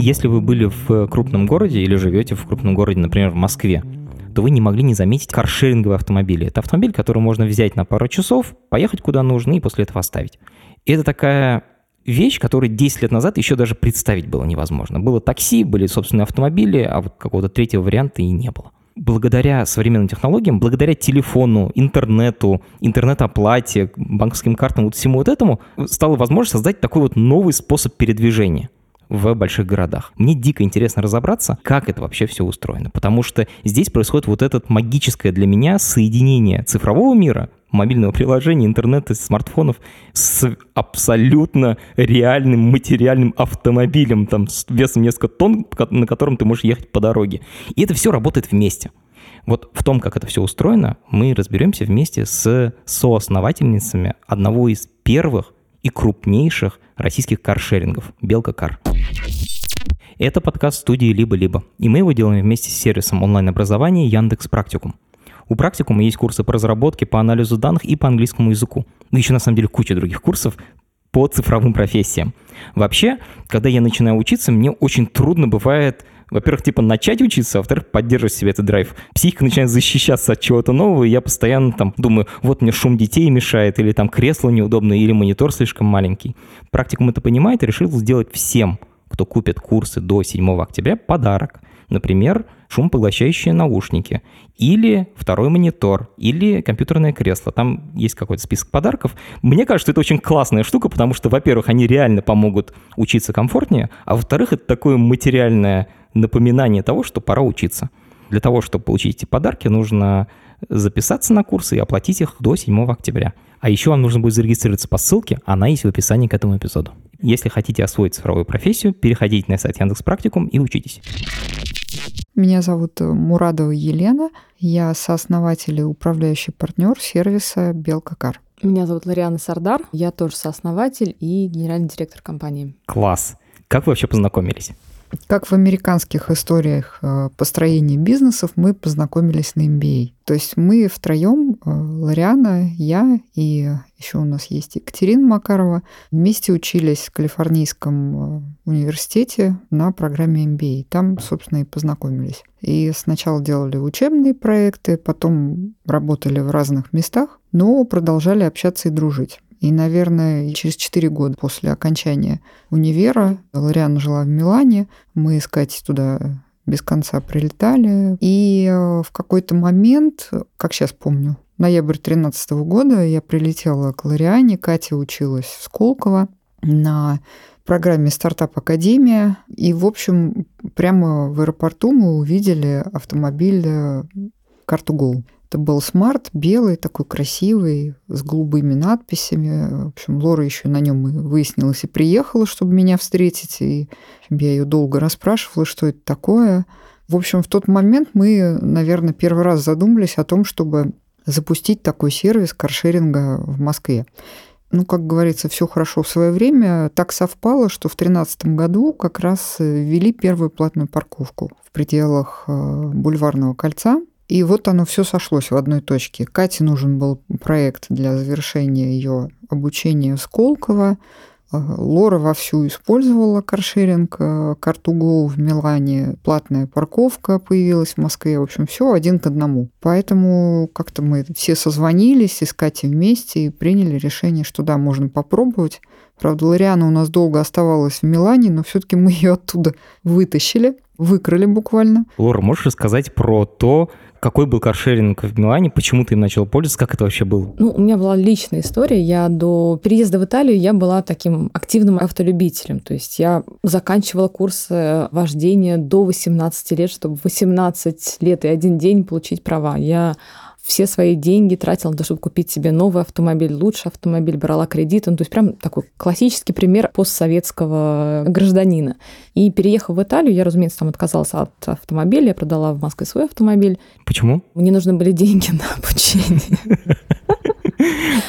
Если вы были в крупном городе или живете в крупном городе, например, в Москве, то вы не могли не заметить каршеринговые автомобили. Это автомобиль, который можно взять на пару часов, поехать куда нужно и после этого оставить. И это такая вещь, которую 10 лет назад еще даже представить было невозможно. Было такси, были собственные автомобили, а вот какого-то третьего варианта и не было. Благодаря современным технологиям, благодаря телефону, интернету, интернет-оплате, банковским картам, вот всему вот этому, стало возможно создать такой вот новый способ передвижения в больших городах. Мне дико интересно разобраться, как это вообще все устроено, потому что здесь происходит вот это магическое для меня соединение цифрового мира, мобильного приложения, интернета, смартфонов с абсолютно реальным материальным автомобилем, там, с весом несколько тонн, на котором ты можешь ехать по дороге. И это все работает вместе. Вот в том, как это все устроено, мы разберемся вместе с соосновательницами одного из первых и крупнейших российских каршерингов «Белка Кар». Это подкаст студии «Либо-либо», и мы его делаем вместе с сервисом онлайн-образования Яндекс Практикум. У Практикума есть курсы по разработке, по анализу данных и по английскому языку. Ну, еще на самом деле куча других курсов по цифровым профессиям. Вообще, когда я начинаю учиться, мне очень трудно бывает во-первых, типа начать учиться, а во-вторых, поддерживать себе этот драйв. Психика начинает защищаться от чего-то нового, и я постоянно там думаю, вот мне шум детей мешает, или там кресло неудобное, или монитор слишком маленький. Практикум это понимает и решил сделать всем, кто купит курсы до 7 октября, подарок. Например, шумопоглощающие наушники, или второй монитор, или компьютерное кресло. Там есть какой-то список подарков. Мне кажется, это очень классная штука, потому что, во-первых, они реально помогут учиться комфортнее, а во-вторых, это такое материальное напоминание того, что пора учиться. Для того, чтобы получить эти подарки, нужно записаться на курсы и оплатить их до 7 октября. А еще вам нужно будет зарегистрироваться по ссылке, она есть в описании к этому эпизоду. Если хотите освоить цифровую профессию, переходите на сайт Яндекс Практикум и учитесь. Меня зовут Мурадова Елена. Я сооснователь и управляющий партнер сервиса Белка Кар. Меня зовут Лариана Сардар. Я тоже сооснователь и генеральный директор компании. Класс. Как вы вообще познакомились? Как в американских историях э, построения бизнесов мы познакомились на MBA. То есть мы втроем, э, Лариана, я и еще у нас есть Екатерина Макарова, вместе учились в Калифорнийском э, университете на программе MBA. Там, собственно, и познакомились. И сначала делали учебные проекты, потом работали в разных местах, но продолжали общаться и дружить. И, наверное, через 4 года после окончания универа Лориана жила в Милане. Мы с Катей туда без конца прилетали. И э, в какой-то момент, как сейчас помню, ноябрь 2013 года я прилетела к Лориане. Катя училась в Сколково на программе «Стартап Академия». И, в общем, прямо в аэропорту мы увидели автомобиль Car2Go. Это был смарт, белый, такой красивый, с голубыми надписями. В общем, Лора еще на нем выяснилась и приехала, чтобы меня встретить. И я ее долго расспрашивала, что это такое. В общем, в тот момент мы, наверное, первый раз задумались о том, чтобы запустить такой сервис каршеринга в Москве. Ну, как говорится, все хорошо в свое время. Так совпало, что в 2013 году как раз ввели первую платную парковку в пределах э, Бульварного кольца. И вот оно все сошлось в одной точке. Кате нужен был проект для завершения ее обучения Сколково. Э, Лора вовсю использовала каршеринг, э, Картуго в Милане, платная парковка появилась в Москве. В общем, все один к одному. Поэтому как-то мы все созвонились и с Катей вместе и приняли решение, что да, можно попробовать. Правда, Лориана у нас долго оставалась в Милане, но все-таки мы ее оттуда вытащили, выкрали буквально. Лора, можешь рассказать про то, какой был каршеринг в Милане? Почему ты им начал пользоваться? Как это вообще было? Ну, у меня была личная история. Я до переезда в Италию я была таким активным автолюбителем. То есть я заканчивала курсы вождения до 18 лет, чтобы в 18 лет и один день получить права. Я все свои деньги тратила на то, чтобы купить себе новый автомобиль, лучший автомобиль, брала кредиты. Ну, то есть прям такой классический пример постсоветского гражданина. И переехав в Италию, я, разумеется, там отказалась от автомобиля, я продала в Москве свой автомобиль. Почему? Мне нужны были деньги на обучение.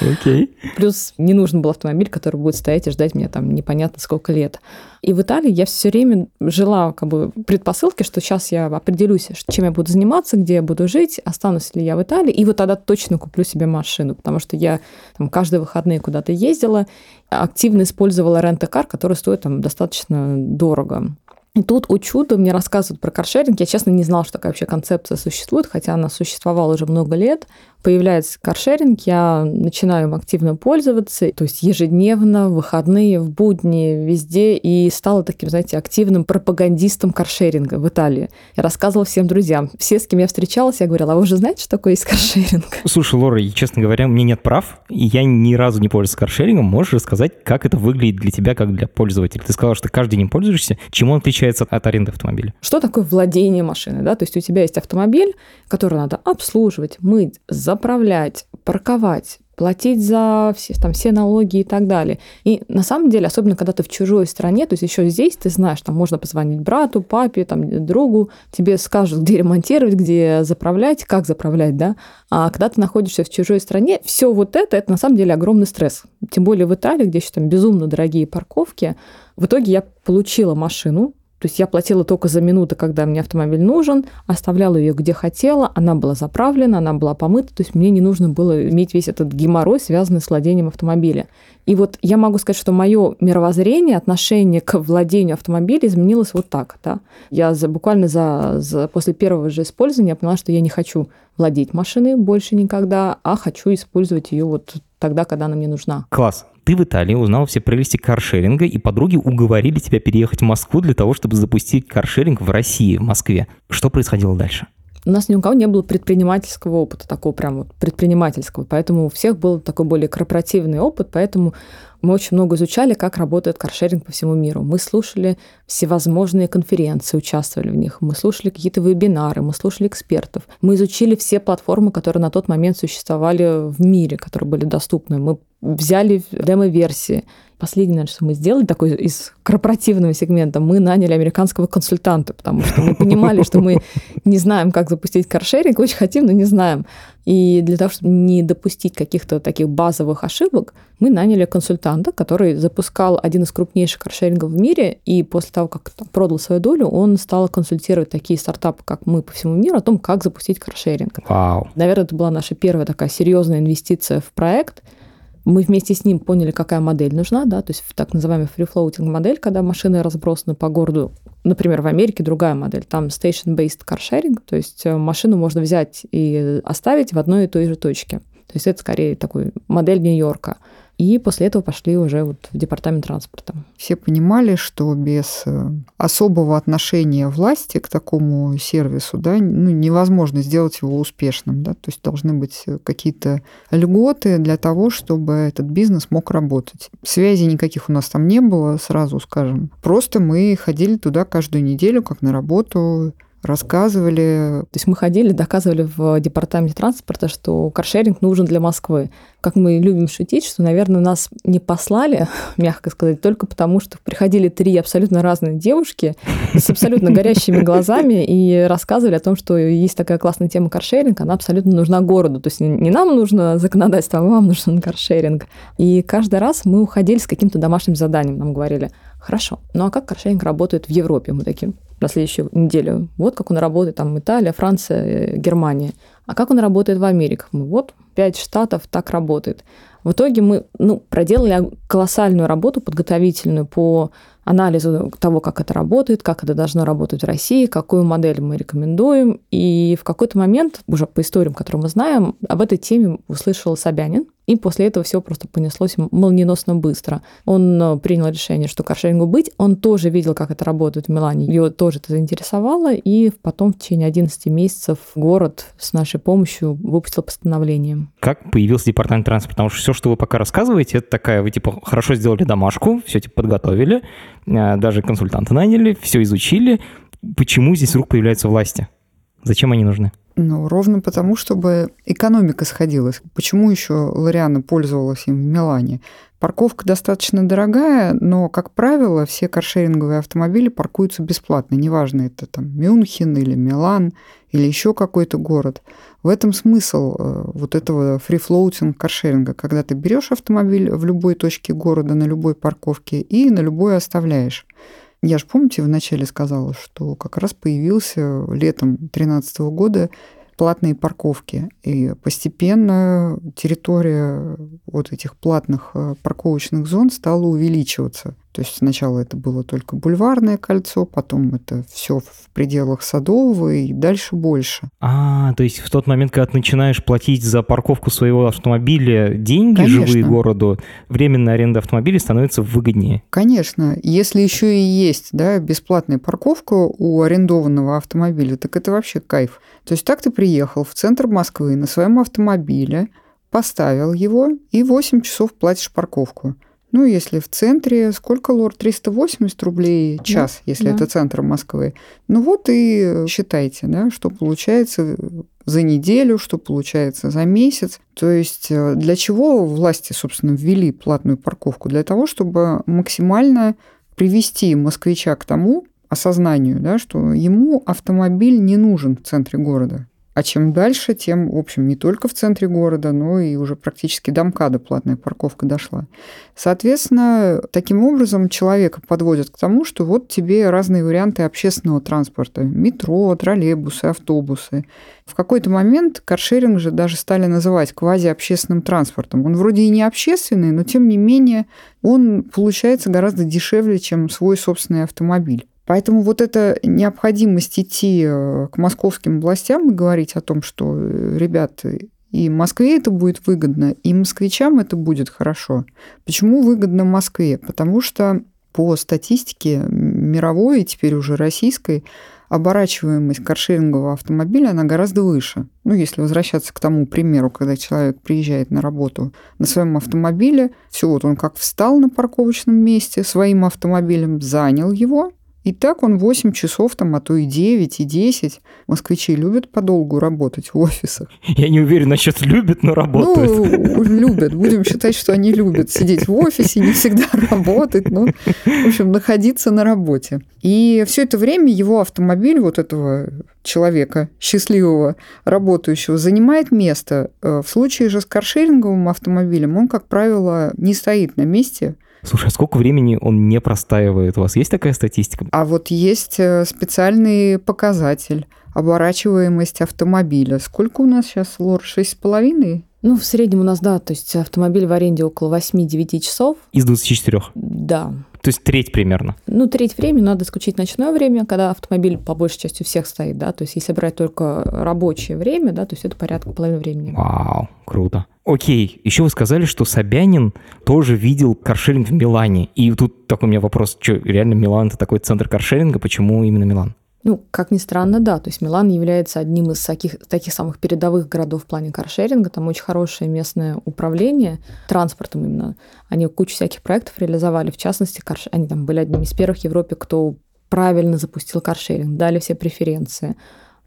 Окей. Плюс не нужен был автомобиль, который будет стоять и ждать меня там непонятно сколько лет. И в Италии я все время жила как бы предпосылки, что сейчас я определюсь, чем я буду заниматься, где я буду жить, останусь ли я в Италии, и вот тогда точно куплю себе машину, потому что я там каждые выходные куда-то ездила, активно использовала рент-кар, который стоит там достаточно дорого. И тут, о чудо, мне рассказывают про каршеринг. Я, честно, не знала, что такая вообще концепция существует, хотя она существовала уже много лет появляется каршеринг, я начинаю им активно пользоваться, то есть ежедневно, в выходные, в будни, везде, и стала таким, знаете, активным пропагандистом каршеринга в Италии. Я рассказывала всем друзьям. Все, с кем я встречалась, я говорила, а вы уже знаете, что такое есть каршеринг? Слушай, Лора, честно говоря, мне нет прав, и я ни разу не пользуюсь каршерингом. Можешь рассказать, как это выглядит для тебя, как для пользователя? Ты сказала, что каждый день пользуешься. Чем он отличается от аренды автомобиля? Что такое владение машиной? Да? То есть у тебя есть автомобиль, который надо обслуживать, мыть, заправлять, парковать, платить за все, там, все налоги и так далее. И на самом деле, особенно когда ты в чужой стране, то есть еще здесь ты знаешь, там можно позвонить брату, папе, там, другу, тебе скажут, где ремонтировать, где заправлять, как заправлять, да. А когда ты находишься в чужой стране, все вот это, это на самом деле огромный стресс. Тем более в Италии, где еще там безумно дорогие парковки. В итоге я получила машину, то есть я платила только за минуты, когда мне автомобиль нужен, оставляла ее где хотела, она была заправлена, она была помыта, то есть мне не нужно было иметь весь этот геморрой, связанный с владением автомобиля. И вот я могу сказать, что мое мировоззрение, отношение к владению автомобиля изменилось вот так. Да? Я за, буквально за, за, после первого же использования поняла, что я не хочу владеть машиной больше никогда, а хочу использовать ее вот тогда, когда она мне нужна. Класс. Ты в Италии узнал все прелести каршеринга, и подруги уговорили тебя переехать в Москву для того, чтобы запустить каршеринг в России, в Москве. Что происходило дальше? У нас ни у кого не было предпринимательского опыта, такого прям предпринимательского, поэтому у всех был такой более корпоративный опыт, поэтому мы очень много изучали, как работает каршеринг по всему миру. Мы слушали всевозможные конференции, участвовали в них. Мы слушали какие-то вебинары, мы слушали экспертов. Мы изучили все платформы, которые на тот момент существовали в мире, которые были доступны. Мы взяли демо-версии. Последнее, что мы сделали такой из корпоративного сегмента, мы наняли американского консультанта, потому что мы понимали, что мы не знаем, как запустить каршеринг, очень хотим, но не знаем. И для того, чтобы не допустить каких-то таких базовых ошибок, мы наняли консультанта, который запускал один из крупнейших каршерингов в мире, и после того, как продал свою долю, он стал консультировать такие стартапы, как мы по всему миру, о том, как запустить каршеринг. Вау. Наверное, это была наша первая такая серьезная инвестиция в проект – мы вместе с ним поняли, какая модель нужна, да, то есть так называемая free-floating модель, когда машины разбросаны по городу. Например, в Америке другая модель, там station-based carsharing, то есть э, машину можно взять и оставить в одной и той же точке. То есть это скорее такой модель Нью-Йорка. И после этого пошли уже вот в департамент транспорта. Все понимали, что без э, особого отношения власти к такому сервису да, ну, невозможно сделать его успешным. Да? То есть должны быть какие-то льготы для того, чтобы этот бизнес мог работать. Связи никаких у нас там не было, сразу скажем. Просто мы ходили туда каждую неделю, как на работу, рассказывали. То есть мы ходили, доказывали в департаменте транспорта, что каршеринг нужен для Москвы. Как мы любим шутить, что, наверное, нас не послали, мягко сказать, только потому, что приходили три абсолютно разные девушки с абсолютно горящими глазами и рассказывали о том, что есть такая классная тема каршеринг, она абсолютно нужна городу. То есть не нам нужно законодательство, а вам нужен каршеринг. И каждый раз мы уходили с каким-то домашним заданием. Нам говорили, хорошо, ну а как каршеринг работает в Европе? Мы такие, на следующую неделю. Вот как он работает там Италия, Франция, э, Германия. А как он работает в Америке? Вот пять штатов так работает. В итоге мы ну, проделали колоссальную работу подготовительную по анализу того, как это работает, как это должно работать в России, какую модель мы рекомендуем. И в какой-то момент, уже по историям, которые мы знаем, об этой теме услышал Собянин, и после этого все просто понеслось молниеносно быстро. Он э, принял решение, что каршерингу быть. Он тоже видел, как это работает в Милане. Его тоже это заинтересовало. И потом в течение 11 месяцев город с нашей помощью выпустил постановление. Как появился департамент транспорта? Потому что все, что вы пока рассказываете, это такая, вы типа хорошо сделали домашку, все типа подготовили, э, даже консультанта наняли, все изучили. Почему здесь вдруг появляются власти? Зачем они нужны? Ну, ровно потому, чтобы экономика сходилась. Почему еще Лориана пользовалась им в Милане? Парковка достаточно дорогая, но, как правило, все каршеринговые автомобили паркуются бесплатно. Неважно, это там Мюнхен или Милан или еще какой-то город. В этом смысл э, вот этого free-floating каршеринга, когда ты берешь автомобиль в любой точке города, на любой парковке и на любой оставляешь. Я же, помните, вначале сказала, что как раз появился летом 2013 года платные парковки. И постепенно территория вот этих платных э, парковочных зон стала увеличиваться. То есть сначала это было только бульварное кольцо, потом это все в пределах Садового и дальше больше. А, то есть в тот момент, когда ты начинаешь платить за парковку своего автомобиля деньги Конечно. живые городу, временная аренда автомобиля становится выгоднее. Конечно, если еще и есть да, бесплатная парковка у арендованного автомобиля, так это вообще кайф. То есть так ты приехал в центр Москвы на своем автомобиле, поставил его и 8 часов платишь парковку. Ну, если в центре, сколько, Лор, 380 рублей час, Да, если да. это центр Москвы. Ну вот и считайте, да, что получается за неделю, что получается за месяц. То есть э, для чего власти, собственно, ввели платную парковку? Для того, чтобы максимально привести москвича к тому осознанию, да, что ему автомобиль не нужен в центре города. А чем дальше, тем, в общем, не только в центре города, но и уже практически до МКАДа платная парковка дошла. Соответственно, таким образом человека подводят к тому, что вот тебе разные варианты общественного транспорта. Метро, троллейбусы, автобусы. В какой-то момент каршеринг же даже стали называть квазиобщественным транспортом. Он вроде и не общественный, но тем не менее он получается гораздо дешевле, чем свой собственный автомобиль. Поэтому вот эта необходимость идти э, к московским властям и говорить о том, что, э, ребят, и Москве это будет выгодно, и москвичам это будет хорошо. Почему выгодно Москве? Потому что по статистике мировой и теперь уже российской оборачиваемость каршерингового автомобиля, она гораздо выше. Ну, если возвращаться к тому примеру, когда человек приезжает на работу на своем автомобиле, все, вот он как встал на парковочном месте своим автомобилем, занял его, и так он 8 часов, там, а то и 9, и 10. Москвичи любят подолгу работать в офисах. Я не уверен насчет любят, но работают. Ну, любят. Будем считать, что они любят сидеть в офисе, не всегда работать, но, в общем, находиться на работе. И все это время его автомобиль, вот этого человека счастливого, работающего, занимает место. Э, В случае же с каршеринговым автомобилем он, как правило, не стоит на месте, Слушай, а сколько времени он не простаивает? У вас есть такая статистика? А вот есть э, специальный показатель оборачиваемость автомобиля. Сколько у нас сейчас, Лор? Шесть с половиной? Ну, в среднем у нас, да, то есть автомобиль в аренде около 8-9 часов. Из 24. Да. То есть треть примерно. Ну, треть времени надо исключить ночное время, когда автомобиль по большей части у всех стоит, да, то есть если брать только рабочее время, да, то есть это порядка половины времени. Вау, круто. Окей, еще вы сказали, что Собянин тоже видел каршеринг в Милане. И тут такой у меня вопрос, что реально Милан это такой центр каршеринга, почему именно Милан? Ну, как ни странно, да. То есть Милан является одним из таких, таких самых передовых городов в плане каршеринга. Там очень хорошее местное управление транспортом именно. Они кучу всяких проектов реализовали. В частности, карш... они там были одними из первых в Европе, кто правильно запустил каршеринг, дали все преференции.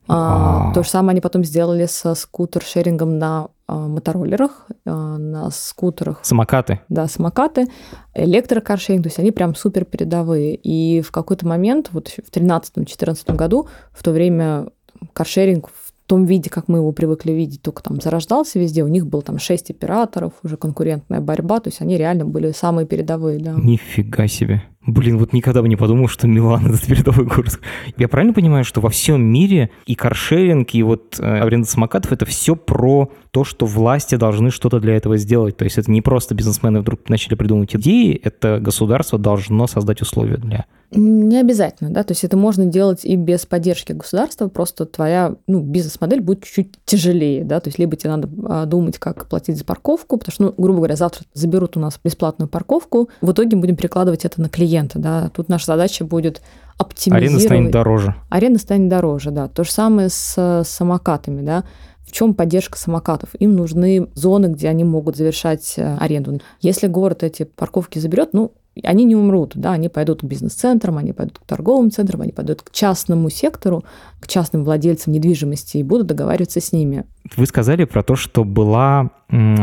А, Вау. то же самое они потом сделали со скутер-шерингом на а, мотороллерах, а, на скутерах Самокаты. да, самокаты, электрокаршеринг, то есть они прям супер передовые. И в какой-то момент, вот в 2013-2014 году, в то время каршеринг в том виде, как мы его привыкли видеть, только там зарождался везде, у них было там 6 операторов, уже конкурентная борьба, то есть они реально были самые передовые, да. Нифига себе. Блин, вот никогда бы не подумал, что Милан это передовой город. Я правильно понимаю, что во всем мире и каршеринг, и вот э, аренда самокатов это все про то, что власти должны что-то для этого сделать. То есть это не просто бизнесмены вдруг начали придумывать идеи, это государство должно создать условия для. Не обязательно, да, то есть это можно делать и без поддержки государства, просто твоя ну, бизнес-модель будет чуть-чуть тяжелее, да, то есть либо тебе надо а, думать, как платить за парковку, потому что, ну, грубо говоря, завтра заберут у нас бесплатную парковку, в итоге будем перекладывать это на клиента, да, тут наша задача будет оптимизировать. Аренда станет дороже. Аренда станет дороже, да. То же самое с э, самокатами, да. В чем поддержка самокатов? Им нужны зоны, где они могут завершать э, аренду. Если город эти парковки заберет, ну, они не умрут, да, они пойдут к бизнес-центрам, они пойдут к торговым центрам, они пойдут к частному сектору, к частным владельцам недвижимости и будут договариваться с ними. Вы сказали про то, что была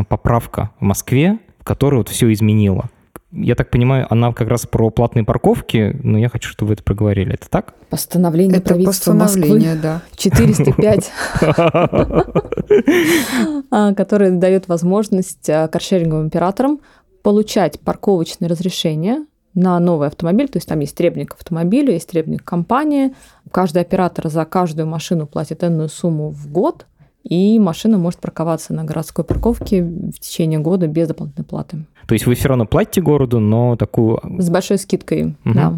поправка в Москве, которая вот все изменила. Я так понимаю, она как раз про платные парковки, но я хочу, чтобы вы это проговорили. Это так? Постановление Это правительства постановление, Москвы да. 405, а, которое дает возможность а, каршеринговым операторам получать парковочные разрешения на новый автомобиль, то есть там есть требник автомобиля, есть требник компании. Каждый оператор за каждую машину платит энную сумму в год, и машина может парковаться на городской парковке в течение года без дополнительной платы. То есть вы все равно платите городу, но такую С большой скидкой, Мгм. да.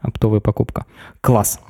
оптовая покупка. Класс.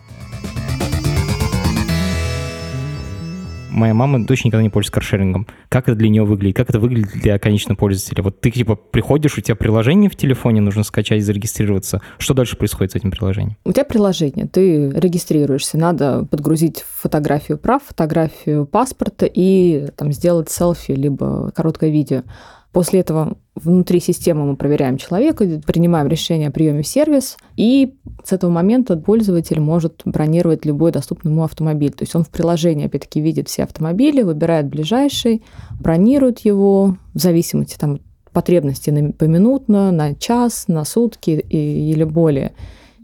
Моя мама точно никогда не пользуется каршерингом. Как это для нее выглядит? Как это выглядит для конечного пользователя? Вот ты типа приходишь, у тебя приложение в телефоне, нужно скачать, зарегистрироваться. Что дальше происходит с этим приложением? У тебя приложение, ты регистрируешься, надо подгрузить фотографию прав, фотографию паспорта и там, сделать селфи, либо короткое видео. После этого внутри системы мы проверяем человека, принимаем решение о приеме в сервис, и с этого момента пользователь может бронировать любой доступный ему автомобиль. То есть он в приложении, опять-таки, видит все автомобили, выбирает ближайший, бронирует его в зависимости там, от на- поминутно, на час, на сутки или более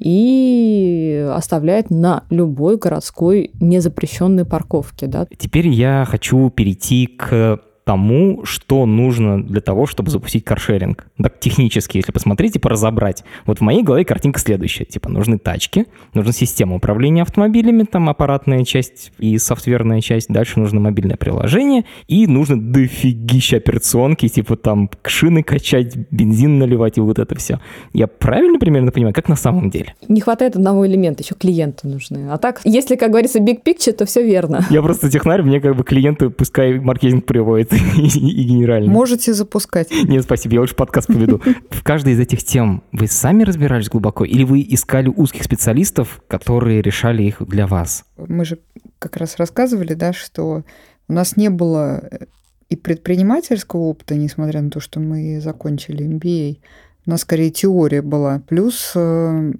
и оставляет на любой городской незапрещенной парковке. Да? Теперь я хочу перейти к тому, что нужно для того, чтобы запустить каршеринг. Так технически, если посмотреть и поразобрать. Вот в моей голове картинка следующая. Типа нужны тачки, нужна система управления автомобилями, там аппаратная часть и софтверная часть. Дальше нужно мобильное приложение. И нужно дофигища операционки, типа там шины качать, бензин наливать и вот это все. Я правильно примерно понимаю, как на самом деле? Не хватает одного элемента, еще клиенты нужны. А так, если, как говорится, big picture, то все верно. Я просто технарь, мне как бы клиенты пускай маркетинг приводит и, и генеральный. Можете запускать. Нет, спасибо, я лучше подкаст поведу. В каждой из этих тем вы сами разбирались глубоко или вы искали узких специалистов, которые решали их для вас? Мы же как раз рассказывали, да, что у нас не было э, и предпринимательского опыта, несмотря на то, что мы закончили MBA. У нас скорее теория была. Плюс э,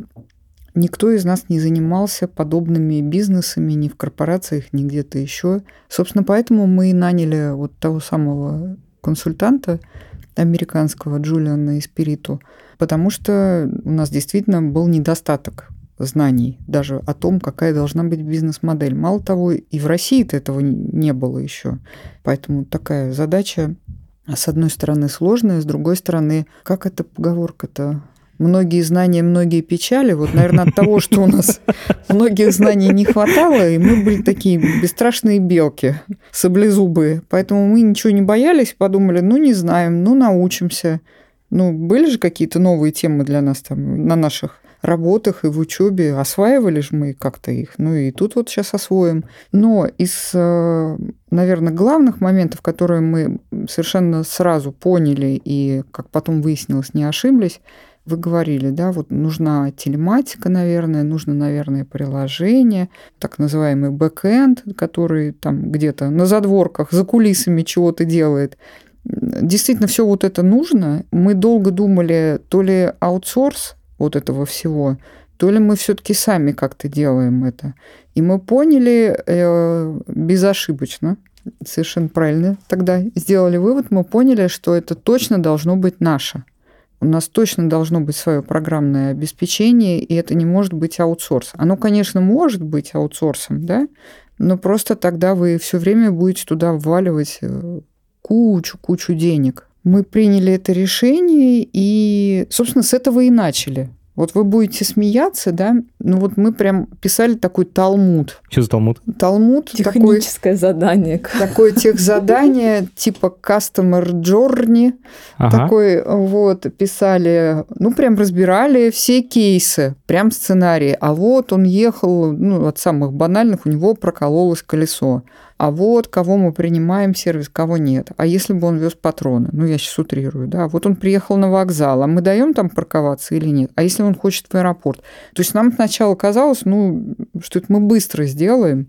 никто из нас не занимался подобными бизнесами ни в корпорациях, ни где-то еще. Собственно, поэтому мы и наняли вот того самого консультанта американского Джулиана Эспириту, потому что у нас действительно был недостаток знаний даже о том, какая должна быть бизнес-модель. Мало того, и в России-то этого не было еще. Поэтому такая задача, с одной стороны, сложная, с другой стороны, как эта поговорка-то? Многие знания, многие печали. Вот, наверное, от того, что у нас многих знаний не хватало, и мы были такие бесстрашные белки, саблезубые. Поэтому мы ничего не боялись, подумали, ну, не знаем, ну, научимся. Ну, были же какие-то новые темы для нас там на наших работах и в учебе. Осваивали же мы как-то их. Ну и тут вот сейчас освоим. Но из, наверное, главных моментов, которые мы совершенно сразу поняли и, как потом выяснилось, не ошиблись, вы говорили, да, вот нужна телематика, наверное, нужно, наверное, приложение, так называемый бэкэнд, который там где-то на задворках, за кулисами чего-то делает. Действительно, все вот это нужно. Мы долго думали, то ли аутсорс вот этого всего, то ли мы все-таки сами как-то делаем это. И мы поняли э, безошибочно, совершенно правильно тогда сделали вывод, мы поняли, что это точно должно быть наше. У нас точно должно быть свое программное обеспечение, и это не может быть аутсорс. Оно, конечно, может быть аутсорсом, да, но просто тогда вы все время будете туда вваливать кучу-кучу денег. Мы приняли это решение, и, собственно, с этого и начали. Вот вы будете смеяться, да? Ну вот мы прям писали такой талмуд. Что за талмуд? Талмуд Техническое такой, задание. Такое техзадание типа Customer Journey. Ага. Такой вот писали, ну прям разбирали все кейсы, прям сценарии. А вот он ехал, ну от самых банальных, у него прокололось колесо а вот кого мы принимаем сервис, кого нет. А если бы он вез патроны? Ну, я сейчас утрирую, да. Вот он приехал на вокзал, а мы даем там парковаться или нет? А если он хочет в аэропорт? То есть нам сначала казалось, ну, что это мы быстро сделаем,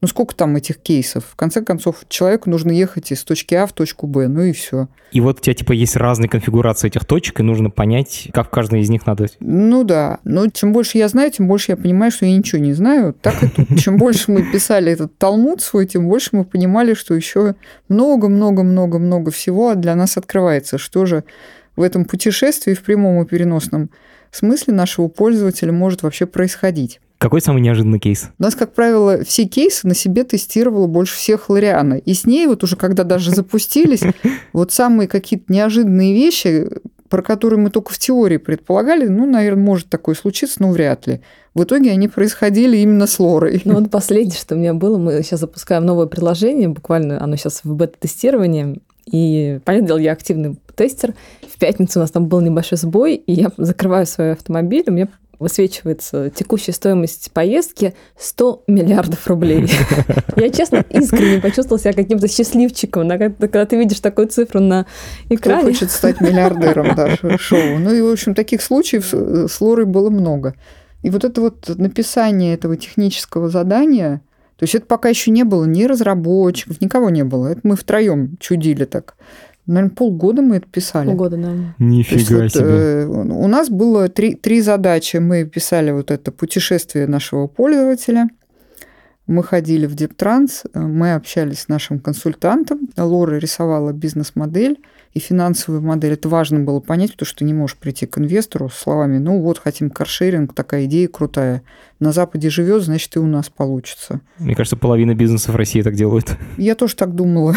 Ну, сколько там этих кейсов? В конце концов, человеку нужно ехать из точки А в точку Б, ну и все. И вот у тебя, типа, есть разные конфигурации этих точек, и нужно понять, как в каждой из них надо... Ну да. Но чем больше я знаю, тем больше я понимаю, что я ничего не знаю. Так и тут. Чем больше мы писали этот талмуд свой, тем больше мы понимали, что еще много-много-много-много всего для нас открывается. Что же в этом путешествии в прямом и переносном смысле нашего пользователя может вообще происходить. Какой самый неожиданный кейс? У нас, как правило, все кейсы на себе тестировала больше всех Лориана. И с ней вот уже, когда даже запустились, вот самые какие-то неожиданные вещи, про которые мы только в теории предполагали, ну, наверное, может такое случиться, но вряд ли. В итоге они происходили именно с Лорой. Ну, вот последнее, что у меня было, мы сейчас запускаем новое приложение, буквально оно сейчас в бета-тестировании, и, понятное дело, я активный тестер. В пятницу у нас там был небольшой сбой, и я закрываю свой автомобиль, у меня высвечивается текущая стоимость поездки 100 миллиардов рублей. Я, честно, искренне почувствовала себя каким-то счастливчиком, когда ты видишь такую цифру на экране. Кто хочет стать миллиардером, да, шоу. Ну и, в общем, таких случаев с Лорой было много. И вот это вот написание этого технического задания, то есть это пока еще не было ни разработчиков, никого не было. Это мы втроем чудили так. Наверное, полгода мы это писали. Полгода, да. Нифига вот, себе. Э, у нас было три, три задачи. Мы писали вот это путешествие нашего пользователя. Мы ходили в Дептранс, мы общались с нашим консультантом. Лора рисовала бизнес-модель и финансовую модель. Это важно было понять, потому что ты не можешь прийти к инвестору с словами, ну вот, хотим каршеринг, такая идея крутая. На Западе живет, значит, и у нас получится. Мне кажется, половина бизнесов в России так делают. Я тоже так думала.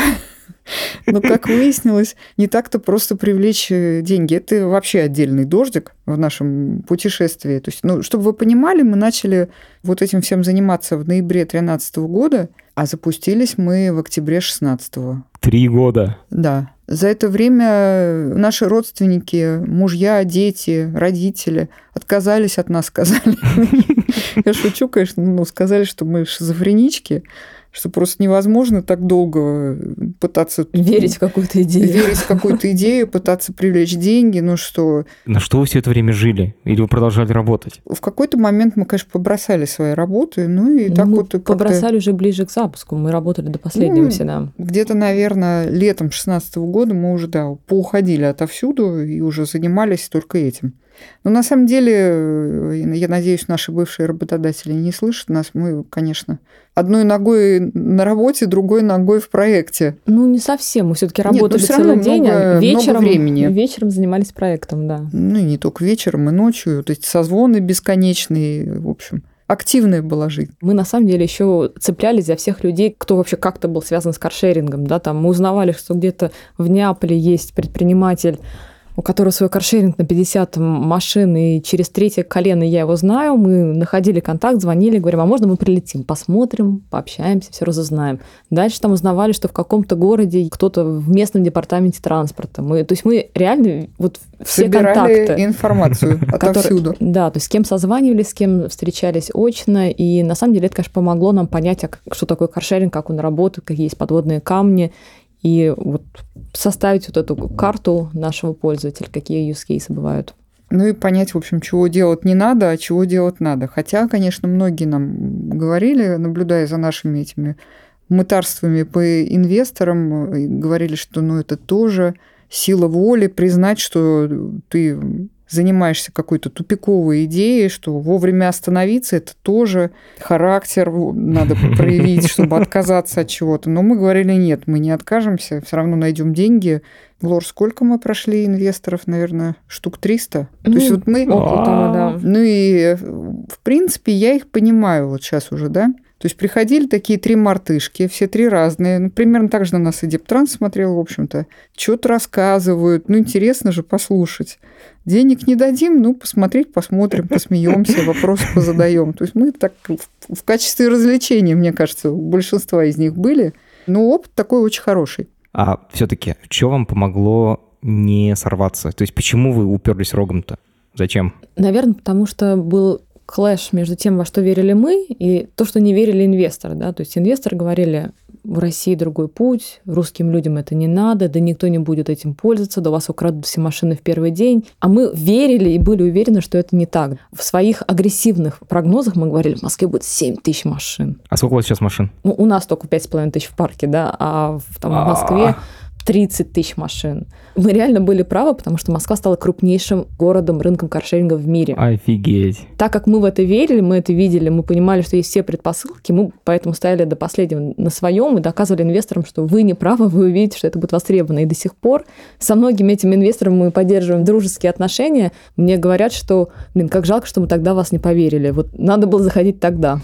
Но, как выяснилось, не так-то просто привлечь э, деньги. Это вообще отдельный дождик в нашем путешествии. То есть, ну, чтобы вы понимали, мы начали вот этим всем заниматься в ноябре 2013 года, а запустились мы в октябре 2016. Три года. Да. За это время наши родственники, мужья, дети, родители отказались от нас, сказали. Я шучу, конечно, но сказали, что мы шизофренички что просто невозможно так долго пытаться... Верить в какую-то идею. Верить в какую-то идею, пытаться привлечь деньги, ну что... На что вы все это время жили? Или вы продолжали работать? В какой-то момент мы, конечно, побросали свои работы, ну и ну, так мы вот... побросали уже ближе к запуску, мы работали до последнего Ну, всегда. Где-то, наверное, летом 16 года мы уже, да, поуходили отовсюду и уже занимались только этим. Но на самом деле, э, я надеюсь, наши бывшие работодатели не слышат нас. Мы, конечно, одной ногой на работе, другой ногой в проекте. Ну, не совсем. Мы все-таки Нет, но работали всё равно целый день, много- а много вечером, времени. вечером занимались проектом, да. Ну, и не только вечером, и ночью. Вот эти созвоны бесконечные, в общем. Активная была жизнь. Мы на самом деле еще цеплялись за всех людей, кто вообще как-то был связан с каршерингом. Да? Там мы узнавали, что где-то в Неаполе есть предприниматель, у которого свой каршеринг на 50 машин, и через третье колено я его знаю. Мы находили контакт, звонили, говорим, а можно мы прилетим, посмотрим, пообщаемся, все разузнаем. Дальше там узнавали, что в каком-то городе кто-то в местном департаменте транспорта. Мы, то есть мы реально вот все Собирали контакты. информацию которые- отовсюду. Да, то есть с кем созванивались, с кем встречались очно. И на самом деле это, конечно, помогло нам понять, а что такое каршеринг, как он работает, какие есть подводные камни. И вот составить вот эту карту нашего пользователя, какие use кейсы бывают. Ну и понять, в общем, чего делать не надо, а чего делать надо. Хотя, конечно, многие нам говорили, наблюдая за нашими этими мытарствами по инвесторам, говорили, что ну, это тоже сила воли признать, что ты занимаешься какой-то тупиковой идеей, что вовремя остановиться, это тоже характер надо проявить, чтобы отказаться от чего-то. Но мы говорили, нет, мы не откажемся, все равно найдем деньги. Лор, сколько мы прошли инвесторов? Наверное, штук 300. То есть Ну, вот мы... Да. Ну и, в принципе, я их понимаю вот сейчас уже, да? То есть приходили такие три мартышки, все три разные. Ну, примерно так же на нас и Дептранс смотрел, в общем-то. Что-то рассказывают. Ну, интересно же послушать. Денег не дадим, ну, посмотреть, посмотрим, посмеемся, вопросы позадаем. То есть мы так в, в качестве развлечения, мне кажется, у большинства из них были. Но опыт такой очень хороший. А все-таки, что вам помогло не сорваться? То есть почему вы уперлись рогом-то? Зачем? Наверное, потому что был клэш между тем, во что верили мы, и то, что не верили инвесторы. Да? То есть инвесторы говорили, в России другой путь, русским людям это не надо, да никто не будет этим пользоваться, да у вас украдут все машины в первый день. А мы верили и были уверены, что это не так. В своих агрессивных прогнозах мы говорили, в Москве будет 7 тысяч машин. А сколько у вас сейчас машин? Ну, у нас только 5,5 тысяч в парке, да, а в, там, в Москве 30 тысяч машин. Мы реально были правы, потому что Москва стала крупнейшим городом, рынком каршеринга в мире. Офигеть. Так как мы в это верили, мы это видели, мы понимали, что есть все предпосылки, мы поэтому стояли до последнего на своем и доказывали инвесторам, что вы не правы, вы увидите, что это будет востребовано. И до сих пор со многими этими инвесторами мы поддерживаем дружеские отношения. Мне говорят, что, блин, как жалко, что мы тогда вас не поверили. Вот надо было заходить тогда.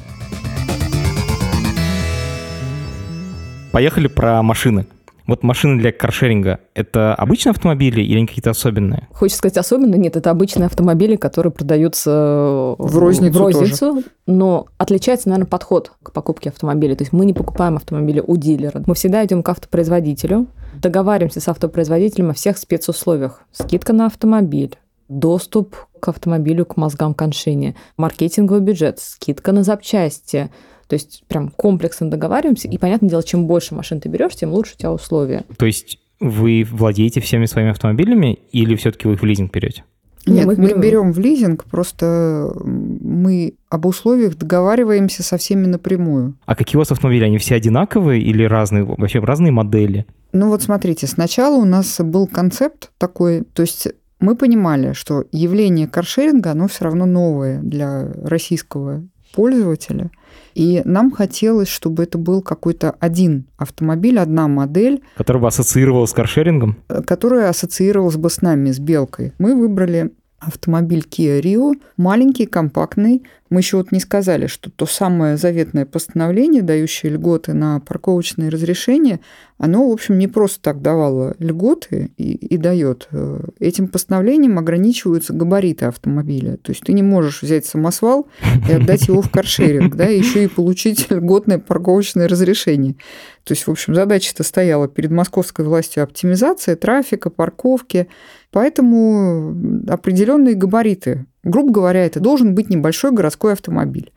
Поехали про машины. Вот машины для каршеринга – это обычные автомобили или какие-то особенные? Хочется сказать особенно, нет, это обычные автомобили, которые продаются в розницу, в розницу тоже. но отличается, наверное, подход к покупке автомобиля. То есть мы не покупаем автомобили у дилера. Мы всегда идем к автопроизводителю, договариваемся с автопроизводителем о всех спецусловиях. Скидка на автомобиль, доступ к автомобилю, к мозгам коншине, маркетинговый бюджет, скидка на запчасти – то есть прям комплексно договариваемся, и, понятное дело, чем больше машин ты берешь, тем лучше у тебя условия. То есть вы владеете всеми своими автомобилями или все-таки вы их в лизинг берете? Нет, мы, мы берем в лизинг, просто мы об условиях договариваемся со всеми напрямую. А какие у вас автомобили? Они все одинаковые или разные, вообще разные модели? Ну вот смотрите, сначала у нас был концепт такой, то есть мы понимали, что явление каршеринга, оно все равно новое для российского пользователя. И нам хотелось, чтобы это был какой-то один автомобиль, одна модель. Который бы ассоциировал с каршерингом? Э, которая ассоциировалась бы с нами, с Белкой. Мы выбрали автомобиль Kia Rio, маленький, компактный. Мы еще вот не сказали, что то самое заветное постановление, дающее льготы на парковочные разрешения, оно, в общем, не просто так давало льготы и, и дает. Этим постановлением ограничиваются габариты автомобиля. То есть ты не можешь взять самосвал и отдать его в каршеринг, да, еще и получить льготное парковочное разрешение. То есть, в общем, задача-то стояла перед московской властью оптимизация трафика, парковки, Поэтому определенные габариты. Грубо говоря, это должен быть небольшой городской автомобиль.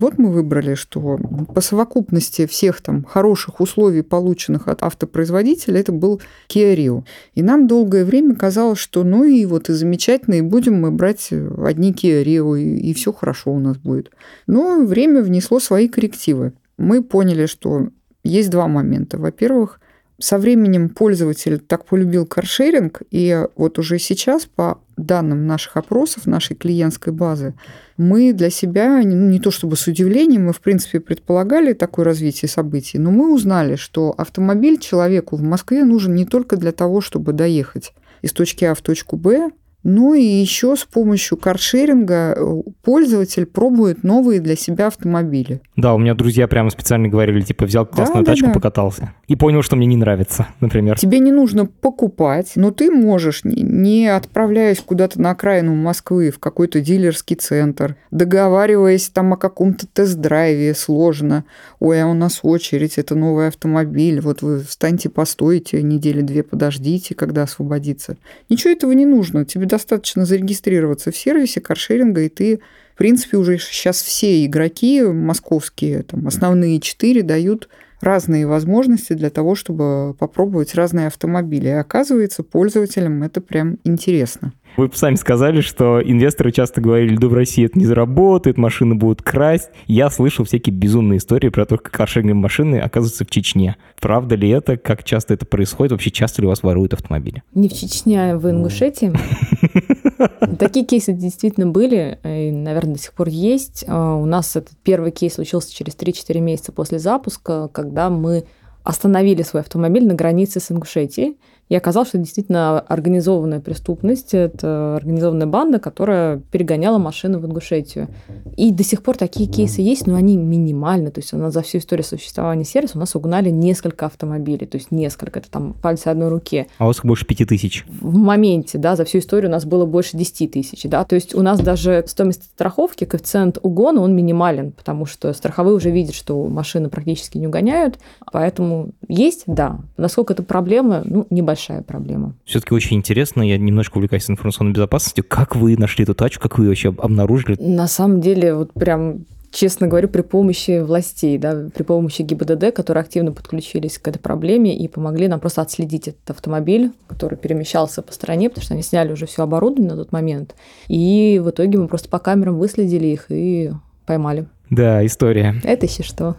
Вот мы выбрали, что по совокупности всех там хороших условий, полученных от автопроизводителя, это был Kia Rio. И нам долгое время казалось, что ну и вот и замечательно, и будем мы брать одни Kia Rio, и, и все хорошо у нас будет. Но время внесло свои коррективы. Мы поняли, что есть два момента. Во-первых, со временем пользователь так полюбил каршеринг, и вот уже сейчас, по данным наших опросов, нашей клиентской базы, мы для себя, не то чтобы с удивлением, мы, в принципе, предполагали такое развитие событий, но мы узнали, что автомобиль человеку в Москве нужен не только для того, чтобы доехать из точки А в точку Б, ну и еще с помощью каршеринга э, пользователь пробует новые для себя автомобили. Да, у меня друзья прямо специально говорили, типа взял классную да, тачку, да, да. покатался. И понял, что мне не нравится, например. Тебе не нужно покупать, но ты можешь, не отправляясь куда-то на окраину Москвы в какой-то дилерский центр, договариваясь там о каком-то тест-драйве сложно. Ой, а у нас очередь, это новый автомобиль, вот вы встаньте, постойте, недели две подождите, когда освободится. Ничего этого не нужно. Тебе достаточно зарегистрироваться в сервисе каршеринга, и ты, в принципе, уже сейчас все игроки московские, там, основные четыре, дают разные возможности для того, чтобы попробовать разные автомобили. И оказывается, пользователям это прям интересно. Вы сами сказали, что инвесторы часто говорили, да в России это не заработает, машины будут красть. Я слышал всякие безумные истории про то, как каршеринговые машины оказываются в Чечне. Правда ли это? Как часто это происходит? Вообще часто ли у вас воруют автомобили? Не в Чечне, а в Ингушетии. Такие кейсы действительно были, и, наверное, до сих пор есть. А, у нас этот первый кейс случился через 3-4 месяца после запуска, когда мы остановили свой автомобиль на границе с Ингушетией. И оказалось, что действительно организованная преступность, это организованная банда, которая перегоняла машины в Ингушетию. И до сих пор такие кейсы есть, но они минимальны. То есть у нас за всю историю существования сервиса у нас угнали несколько автомобилей, то есть несколько, это там пальцы одной руки. А у вас больше пяти тысяч? В моменте, да, за всю историю у нас было больше десяти тысяч, да, то есть у нас даже стоимость страховки, коэффициент угона, он минимален, потому что страховые уже видят, что машины практически не угоняют, поэтому есть, да. Насколько это проблема, ну, небольшая большая проблема. Все-таки очень интересно, я немножко увлекаюсь информационной безопасностью. Как вы нашли эту тачку, как вы ее вообще обнаружили? На самом деле, вот прям честно говорю, при помощи властей, да, при помощи ГИБДД, которые активно подключились к этой проблеме и помогли нам просто отследить этот автомобиль, который перемещался по стране, потому что они сняли уже все оборудование на тот момент. И в итоге мы просто по камерам выследили их и поймали. Да, история. Это еще что?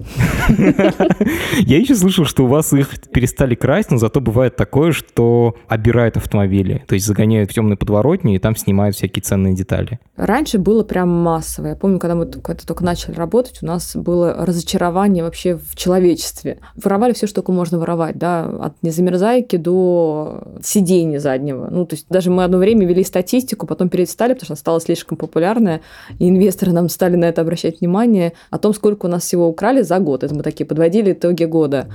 Я еще слышал, что у вас их перестали красть, но зато бывает такое, что обирают автомобили. То есть загоняют в темную подворотню и там снимают всякие ценные детали. Раньше было прям массово. Я помню, когда мы когда только начали работать, у нас было разочарование вообще в человечестве. Воровали все, что только можно воровать, да, от незамерзайки до сиденья заднего. Ну, то есть даже мы одно время вели статистику, потом перестали, потому что она стала слишком популярная, и инвесторы нам стали на это обращать внимание, исследование о том, сколько у нас всего украли за год. Это мы такие подводили итоги года.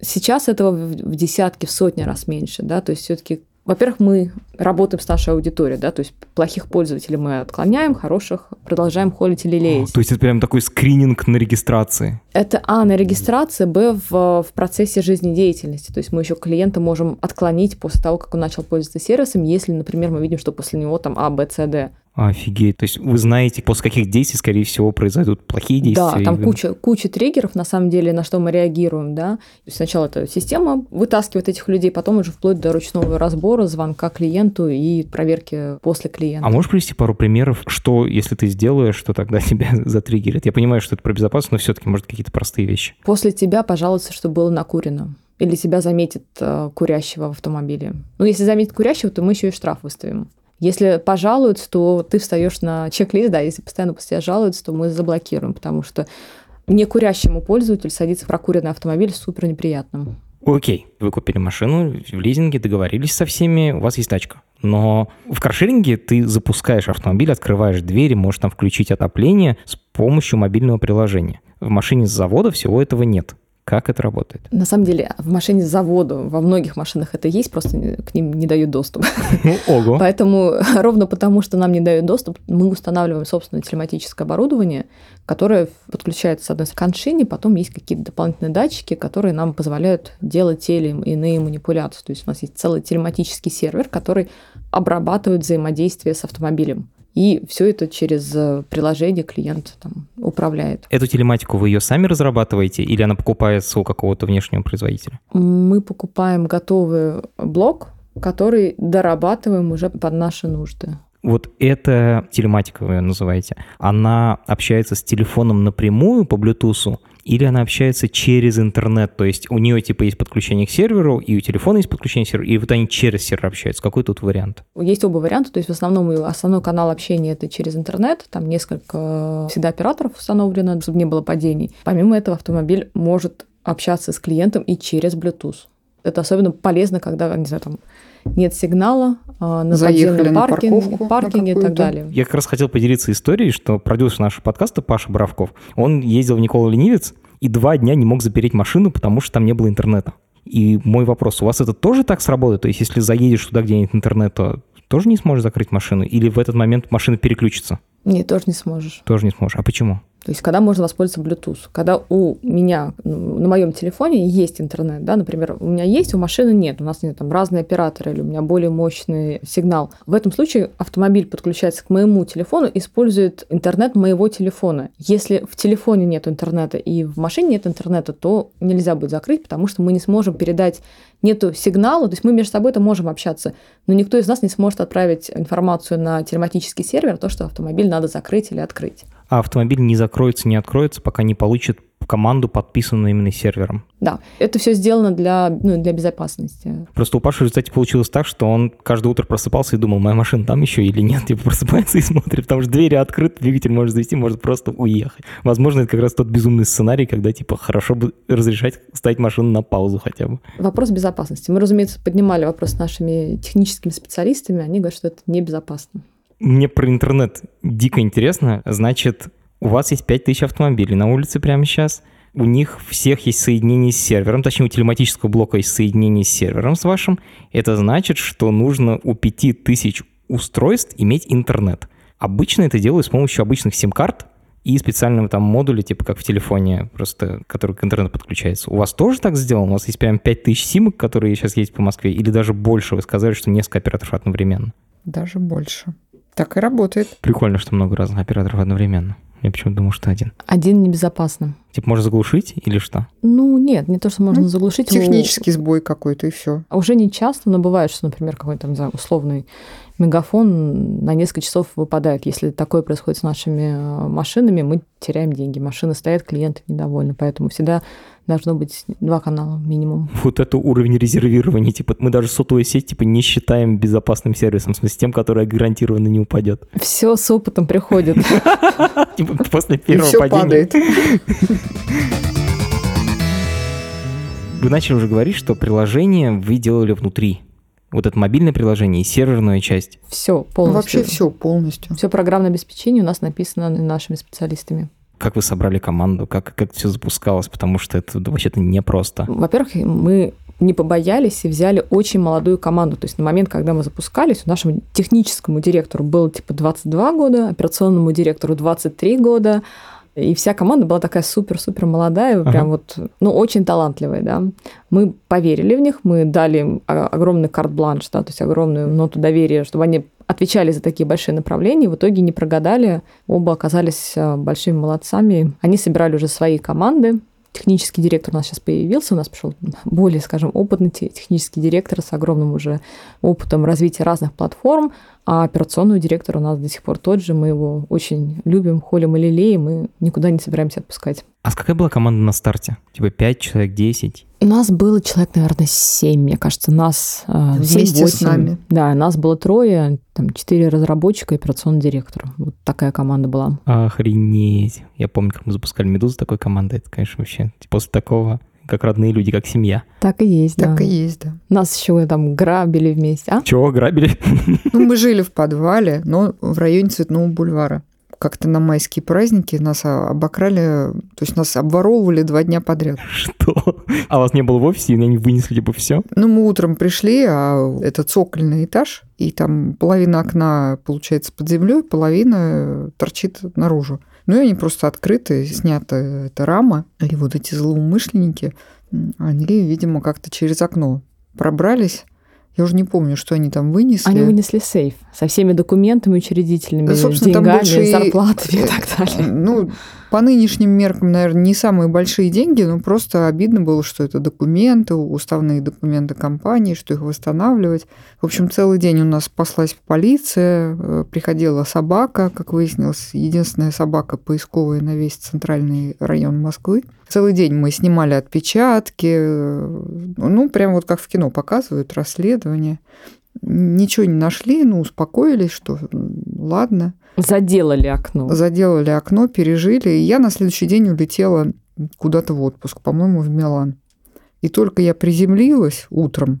Сейчас этого в десятки, в сотни раз меньше, да, то есть все-таки во-первых, мы работаем с нашей аудиторией, да, то есть плохих пользователей мы отклоняем, хороших продолжаем холить или леять. То есть это прям такой скрининг на регистрации? Это А, на регистрации, Б, в, в процессе жизнедеятельности. То есть мы еще клиента можем отклонить после того, как он начал пользоваться сервисом, если, например, мы видим, что после него там А, Б, С, Д. Офигеть. То есть вы знаете, после каких действий, скорее всего, произойдут плохие действия? Да, там куча, куча триггеров, на самом деле, на что мы реагируем, да. То есть сначала эта система вытаскивает этих людей, потом уже вплоть до ручного разбора, звонка клиенту и проверки после клиента. А можешь привести пару примеров, что, если ты сделаешь, что тогда тебя затриггерит? Я понимаю, что это про безопасность, но все-таки, может, какие-то простые вещи. После тебя пожалуйста, чтобы было накурено или тебя заметит э, курящего в автомобиле. Ну, если заметит курящего, то мы еще и штраф выставим. Если пожалуются, то ты встаешь на чек-лист, да, если постоянно после тебя жалуются, то мы заблокируем, потому что некурящему пользователю садиться в прокуренный автомобиль супер неприятным. Окей, вы купили машину в лизинге, договорились со всеми, у вас есть тачка. Но в каршеринге ты запускаешь автомобиль, открываешь двери, можешь там включить отопление с помощью мобильного приложения. В машине с завода всего этого нет. Как это работает? На самом деле, в машине с заводу, во многих машинах это есть, просто к ним не дают доступ. Ну, ого. Поэтому ровно потому, что нам не дают доступ, мы устанавливаем собственное телематическое оборудование, которое подключается, с одной стороны, к коншине, потом есть какие-то дополнительные датчики, которые нам позволяют делать те или иные манипуляции. То есть у нас есть целый телематический сервер, который обрабатывает взаимодействие с автомобилем. И все это через э, приложение клиент там, управляет. Эту телематику вы ее сами разрабатываете или она покупается у какого-то внешнего производителя? Мы покупаем готовый блок, который дорабатываем уже под наши нужды. Вот эта телематика, вы ее называете, она общается с телефоном напрямую по Bluetooth, или она общается через интернет, то есть у нее типа есть подключение к серверу, и у телефона есть подключение к серверу, и вот они через сервер общаются. Какой тут вариант? Есть оба варианта, то есть в основном основной канал общения это через интернет, там несколько всегда операторов установлено, чтобы не было падений. Помимо этого автомобиль может общаться с клиентом и через Bluetooth. Это особенно полезно, когда, не знаю, там нет сигнала, а, на Заехали на паркинг, паркинге и так далее. Я как раз хотел поделиться историей, что продюсер нашего подкаста Паша Боровков, он ездил в Никола Ленивец и два дня не мог запереть машину, потому что там не было интернета. И мой вопрос, у вас это тоже так сработает? То есть если заедешь туда, где нет интернета, тоже не сможешь закрыть машину? Или в этот момент машина переключится? Нет, тоже не сможешь. Тоже не сможешь. А почему? То есть, когда можно воспользоваться Bluetooth. Когда у меня ну, на моем телефоне есть интернет, да, например, у меня есть, у машины нет, у нас нет там разные операторы или у меня более мощный сигнал. В этом случае автомобиль подключается к моему телефону, использует интернет моего телефона. Если в телефоне нет интернета и в машине нет интернета, то нельзя будет закрыть, потому что мы не сможем передать нету сигнала, то есть мы между собой это можем общаться, но никто из нас не сможет отправить информацию на телематический сервер, то, что автомобиль надо закрыть или открыть а автомобиль не закроется, не откроется, пока не получит команду, подписанную именно сервером. Да, это все сделано для, ну, для безопасности. Просто у Паши в результате получилось так, что он каждое утро просыпался и думал, моя машина там еще или нет. Типа просыпается и смотрит, потому что двери открыты, двигатель может завести, может просто уехать. Возможно, это как раз тот безумный сценарий, когда типа хорошо бы разрешать ставить машину на паузу хотя бы. Вопрос безопасности. Мы, разумеется, поднимали вопрос с нашими техническими специалистами, они говорят, что это небезопасно. Мне про интернет дико интересно. Значит, у вас есть 5000 автомобилей на улице прямо сейчас. У них всех есть соединение с сервером, точнее у телематического блока есть соединение с сервером с вашим. Это значит, что нужно у 5000 устройств иметь интернет. Обычно это делают с помощью обычных сим-карт и специального там модуля, типа как в телефоне, просто который к интернету подключается. У вас тоже так сделано? У вас есть прям 5000 симок, которые сейчас есть по Москве, или даже больше? Вы сказали, что несколько операторов одновременно. Даже больше. Так и работает. Прикольно, что много разных операторов одновременно. Я почему-то думал, что один. Один небезопасно. Типа, можно заглушить или что? Ну, нет, не то, что можно Ну, заглушить. его- Технический сбой какой-то и все. А Уже не часто, но бывает, что, например, какой-то там, не знаю, условный мегафон на несколько часов выпадает. Если такое происходит с нашими э, машинами, мы теряем деньги. Машины стоят, клиенты недовольны. Поэтому всегда должно быть два канала минимум. Вот это уровень резервирования. Типа, мы даже сотовую сеть типа, не считаем безопасным сервисом, в смысле, тем, которая гарантированно не упадет. Все с опытом приходит. Типа, после первого падения. Вы начали уже говорить, что приложение вы делали внутри. Вот это мобильное приложение и серверную часть. Все Ну, полностью. Вообще все полностью. Все программное обеспечение у нас написано нашими специалистами. Как вы собрали команду, как, как все запускалось, потому что это вообще-то непросто. Во-первых, мы не побоялись и взяли очень молодую команду. То есть на момент, когда мы запускались, нашему техническому директору было типа 22 года, операционному директору 23 года, и вся команда была такая супер-супер молодая, Ага. прям вот, ну, очень талантливая, да. Мы поверили в них, мы дали им огромный карт-бланш, да, то есть огромную ноту доверия, чтобы они отвечали за такие большие направления, в итоге не прогадали, оба оказались э, большими молодцами. Они собирали уже свои команды, технический директор у нас сейчас появился, у нас пришел более, скажем, опытный те- технический директор с огромным уже опытом развития разных платформ, а операционный директор у нас до сих пор тот же, мы его очень любим, холим и лелеем, и никуда не собираемся отпускать. А с какая была команда на старте? Типа 5 человек, 10? У нас было человек, наверное, семь, мне кажется, нас э, Вместе с 7-8. нами. Да, нас было трое, там четыре разработчика и операционный директор. Вот такая команда была. Охренеть. Я помню, как мы запускали «Медузу» такой командой. Это, конечно, вообще типа, после такого как родные люди, как семья. Так и есть, Так да. и есть, да. Нас еще там грабили вместе, а? Чего, грабили? Ну, мы жили в подвале, но в районе Цветного бульвара. Как-то на майские праздники нас а, обокрали, то есть нас обворовывали два дня подряд. Что? А вас не было в офисе, и они вынесли типа все? Ну, мы утром пришли, а это цокольный этаж, и там половина окна, получается, под землей, половина торчит наружу. Ну, и они просто открыты, снята эта рама, и вот эти злоумышленники, они, видимо, как-то через окно пробрались. Я уже не помню, что они там вынесли. Они вынесли сейф со всеми документами учредительными, Да, собственно, там деньгами, больше и- зарплатами и так далее. Ну, по нынешним меркам, наверное, не самые большие деньги, но просто обидно было, что это документы, уставные документы компании, что их восстанавливать. В общем, целый день у нас спаслась полиция, э, приходила собака, как выяснилось, единственная собака поисковая на весь центральный район Москвы. Целый день мы снимали отпечатки, э, ну, прям вот как в кино показывают, расследование. Ничего не нашли, ну, успокоились, что ладно Заделали окно. заделали окно, пережили. И я на следующий день улетела куда-то в отпуск, по-моему, в Милан. И только я приземлилась утром,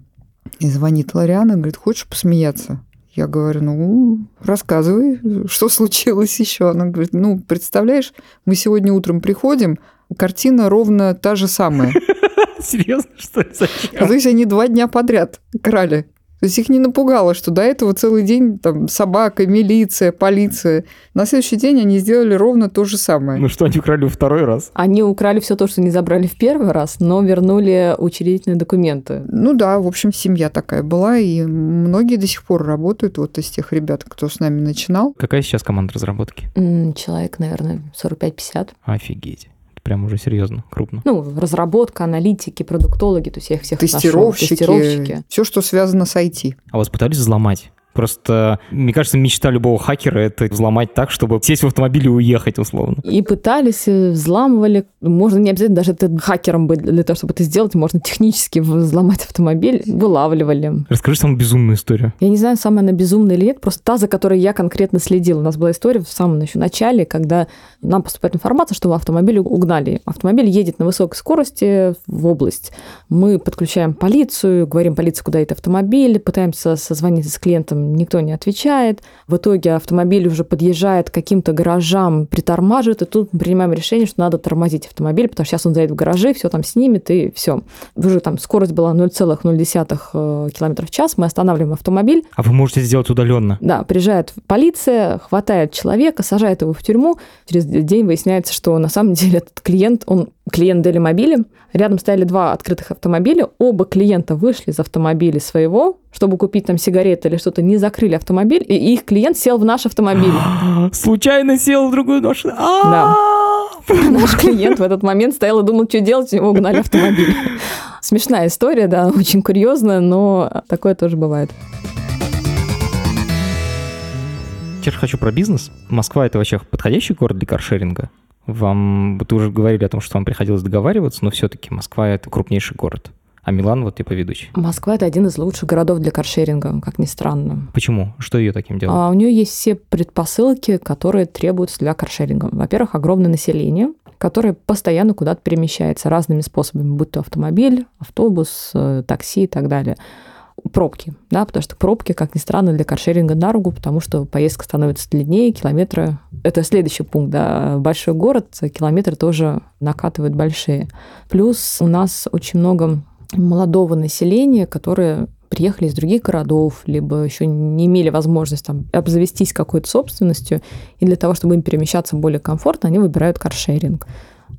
и звонит Лариана, говорит, хочешь посмеяться? Я говорю, ну, рассказывай, что случилось еще. Она говорит, ну, представляешь, мы сегодня утром приходим, картина ровно та же самая. Серьезно, что ли? А Зачем? то есть они два дня подряд крали. То есть их не напугало, что до этого целый день там собака, милиция, полиция. На следующий день они сделали ровно то же самое. Ну что, они украли во второй раз? Они украли все то, что не забрали в первый раз, но вернули учредительные документы. Ну да, в общем, семья такая была, и многие до сих пор работают, вот из тех ребят, кто с нами начинал. Какая сейчас команда разработки? М, Человек, наверное, 45-50. Офигеть. Прям уже серьезно, крупно. Ну, разработка, аналитики, продуктологи, то есть я их всех. Тестировщики, Тестировщики. все, что связано с IT. А вас пытались взломать? Просто, мне кажется, мечта любого хакера — это взломать так, чтобы сесть в автомобиль и уехать, условно. И пытались, э, взламывали. Можно не обязательно даже это хакером быть для того, чтобы это сделать. Можно технически взломать автомобиль. Вылавливали. Расскажи самую безумную историю. Я не знаю, самая она безумная или нет, просто та, за которой я конкретно следила. У нас была история в самом еще начале, когда нам поступает информация, что автомобиль угнали. Автомобиль едет на высокой скорости в область. Мы подключаем полицию, говорим полиции, куда это автомобиль, пытаемся созвониться с клиентом, никто не отвечает. В итоге автомобиль уже подъезжает к каким-то гаражам, притормаживает, и тут мы принимаем решение, что надо тормозить автомобиль, потому что сейчас он заедет в гаражи, все там снимет, и все. Уже там скорость была 0,0 км в час, мы останавливаем автомобиль, А вы можете сделать удаленно. да, приезжает полиция, хватает человека, сажает его в тюрьму. Через день выясняется, что на самом деле этот клиент, он клиент Делимобиля. Рядом стояли два открытых автомобиля. Оба клиента вышли из автомобиля своего, чтобы купить там сигареты или что-то, не они закрыли автомобиль, и их клиент сел в наш автомобиль. Случайно сел в другую машину. Да. Наш клиент в этот момент стоял и думал, что делать, у него угнали автомобиль. Смешная история, да, очень курьезная, но такое тоже бывает. Теперь хочу про бизнес. Москва — это вообще подходящий город для каршеринга? Вам, вы уже говорили о том, что вам приходилось договариваться, но все-таки Москва — это крупнейший город. А Милан вот типа ведущий. Москва – это один из лучших городов для каршеринга, как ни странно. Почему? Что ее таким делает? А у нее есть все предпосылки, которые требуются для каршеринга. Во-первых, огромное население, которое постоянно куда-то перемещается разными способами, будь то автомобиль, автобус, э, такси и так далее пробки, да, потому что пробки, как ни странно, для каршеринга на руку, потому что поездка становится длиннее, километры... Это следующий пункт, да. Большой город, километры тоже накатывают большие. Плюс у нас очень много молодого населения, которые приехали из других городов, либо еще не имели возможность там, обзавестись какой-то собственностью, и для того, чтобы им перемещаться более комфортно, они выбирают каршеринг.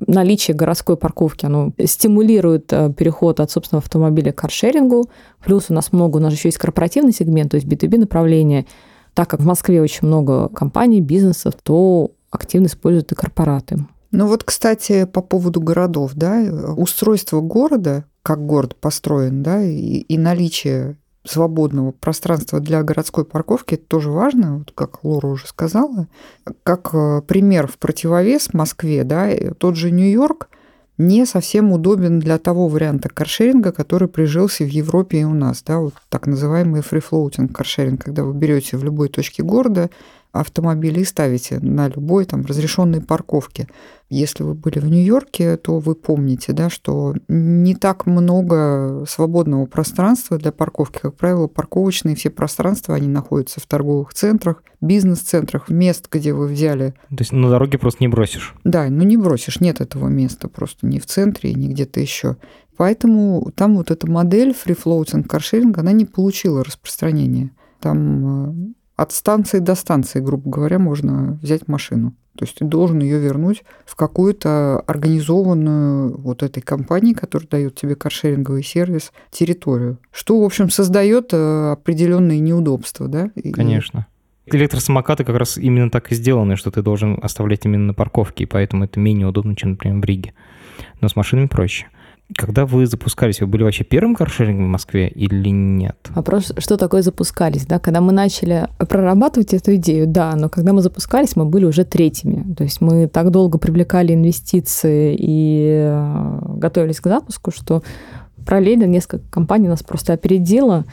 Наличие городской парковки, оно стимулирует э, переход от собственного автомобиля к каршерингу. Плюс у нас много, у нас еще есть корпоративный сегмент, то есть B2B направление. Так как в Москве очень много компаний, бизнесов, то активно используют и корпораты. Ну вот, кстати, по поводу городов, да, устройство города, как город построен, да, и, и наличие свободного пространства для городской парковки, это тоже важно, вот как Лора уже сказала. Как э, пример в противовес Москве, да, тот же Нью-Йорк не совсем удобен для того варианта каршеринга, который прижился в Европе и у нас, да, вот так называемый free-floating каршеринг, когда вы берете в любой точке города автомобили и ставите на любой там разрешенной парковке. Если вы были в Нью-Йорке, то вы помните, да, что не так много свободного пространства для парковки. Как правило, парковочные все пространства, они находятся в торговых центрах, бизнес-центрах, мест, где вы взяли. То есть на дороге просто не бросишь? Да, ну не бросишь, нет этого места просто ни в центре, ни где-то еще. Поэтому там вот эта модель free-floating каршеринга, она не получила распространения. Там э, от станции до станции, грубо говоря, можно взять машину. То есть ты должен ее вернуть в какую-то организованную вот этой компании, которая дает тебе каршеринговый сервис, территорию. Что, в общем, создает э, определенные неудобства, да? Конечно. Электросамокаты как раз именно так и сделаны, что ты должен оставлять именно на парковке, и поэтому это менее удобно, чем, например, в Риге. Но с машинами проще. Когда вы запускались, вы были вообще первым каршерингом в Москве или нет? Вопрос, что такое запускались, да? Когда мы начали прорабатывать эту идею, да, но когда мы запускались, мы были уже третьими. То есть мы так долго привлекали инвестиции и э, готовились к запуску, что параллельно несколько компаний нас просто опередило,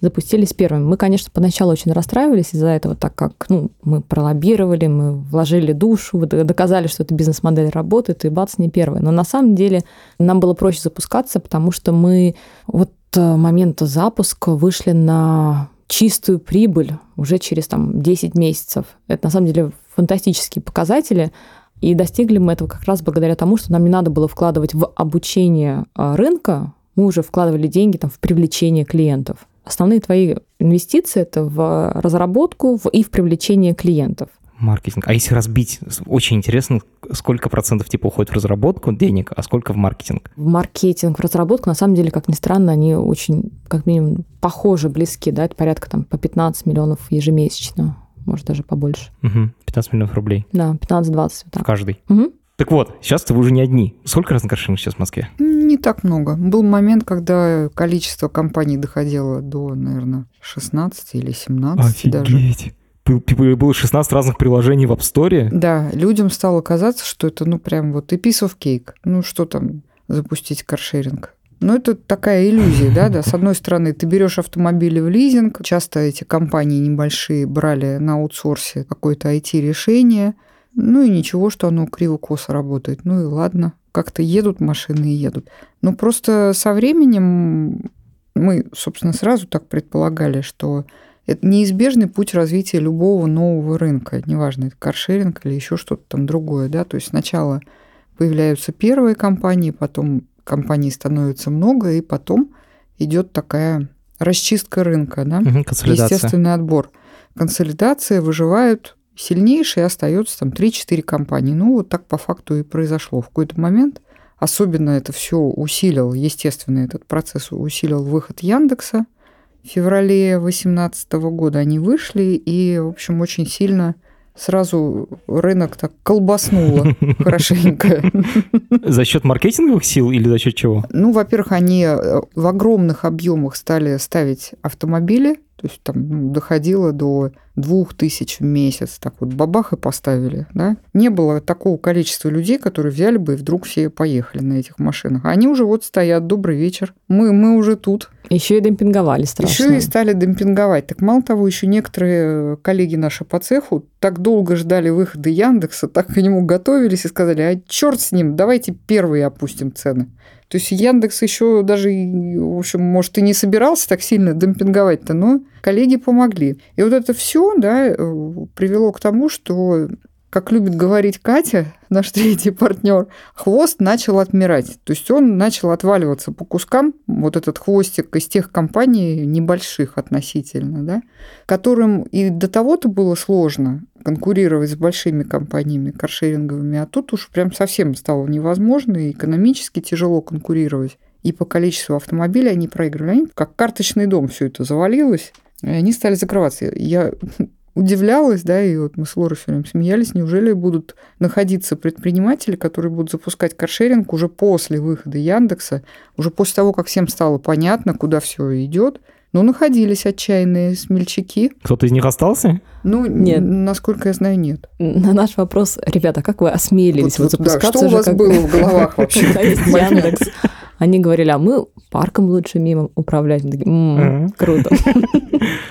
запустились первыми. Мы, конечно, поначалу очень расстраивались из-за этого, так как ну, мы пролоббировали, мы вложили душу, доказали, что эта бизнес-модель работает, и бац, не первые. Но на самом деле нам было проще запускаться, потому что мы вот э, момента запуска вышли на чистую прибыль уже через там, 10 месяцев. Это на самом деле фантастические показатели. И достигли мы этого как раз благодаря тому, что нам не надо было вкладывать в обучение э, рынка, мы уже вкладывали деньги там, в привлечение клиентов. Основные твои инвестиции это в разработку и в привлечение клиентов. Маркетинг. А если разбить, очень интересно, сколько процентов типа уходит в разработку денег, а сколько в маркетинг? В маркетинг, в разработку, на самом деле, как ни странно, они очень, как минимум, похожи, близки, да, это порядка там по 15 миллионов ежемесячно, может даже побольше. Угу, 15 миллионов рублей. Да, 15-20. Вот так. В каждый. Угу. Так вот, сейчас вы уже не одни. Сколько разных каршеринг сейчас в Москве? Не так много. Был момент, когда количество компаний доходило до, наверное, 16 или 17 Офигеть. даже. Было 16 разных приложений в App Store? Да, людям стало казаться, что это, ну, прям вот и piece of cake. Ну, что там запустить каршеринг? Ну, это такая иллюзия, да, да. С одной стороны, ты берешь автомобили в лизинг. Часто эти компании небольшие брали на аутсорсе какое-то IT-решение – ну и ничего, что оно криво-косо работает. Ну и ладно, как-то едут машины и едут. Но просто со временем мы, собственно, сразу так предполагали, что это неизбежный путь развития любого нового рынка. Неважно, это каршеринг или еще что-то там другое. Да? То есть сначала появляются первые компании, потом компаний становится много, и потом идет такая расчистка рынка, да? Угу, естественный отбор. Консолидация, выживают сильнейшей остается там 3-4 компании. Ну, вот так по факту и произошло. В какой-то момент особенно это все усилил, естественно, этот процесс усилил выход Яндекса. В феврале 2018 года они вышли, и, в общем, очень сильно сразу рынок так колбаснуло хорошенько. За счет маркетинговых сил или за счет чего? Ну, во-первых, они э, в огромных объемах стали ставить автомобили, то есть там ну, доходило до двух тысяч в месяц. Так вот, бабах и поставили. Да? Не было такого количества людей, которые взяли бы и вдруг все поехали на этих машинах. Они уже вот стоят, добрый вечер. Мы, мы уже тут. Еще и демпинговали страшно. Еще и стали демпинговать. Так мало того, еще некоторые коллеги наши по цеху так долго ждали выхода Яндекса, так к нему готовились и сказали, а черт с ним, давайте первые опустим цены. То есть Яндекс еще даже, в общем, может, и не собирался так сильно демпинговать-то, но коллеги помогли. И вот это все да, э, привело к тому, что как любит говорить Катя, наш третий партнер, хвост начал отмирать. То есть он начал отваливаться по кускам, вот этот хвостик из тех компаний небольших относительно, да, которым и до того-то было сложно конкурировать с большими компаниями каршеринговыми, а тут уж прям совсем стало невозможно, и экономически тяжело конкурировать. И по количеству автомобилей они проигрывали. Они как карточный дом все это завалилось. И они стали закрываться. Я удивлялась, да, и вот мы с Лорой все время смеялись, неужели будут находиться предприниматели, которые будут запускать каршеринг уже после выхода Яндекса, уже после того, как всем стало понятно, куда все идет, ну, находились отчаянные смельчаки. Кто-то из них остался? Ну, нет. Насколько я знаю, нет. На наш вопрос, ребята, как вы осмелились вот, вот запускаться? Да, что у вас как... было в головах вообще? Яндекс. Они говорили, а мы парком лучше умеем управлять. Круто.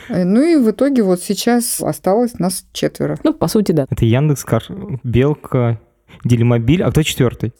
Ну и в итоге вот сейчас осталось нас четверо. Ну, по сути, да. Это Яндекс, Белка, Делимобиль, а кто четвертый?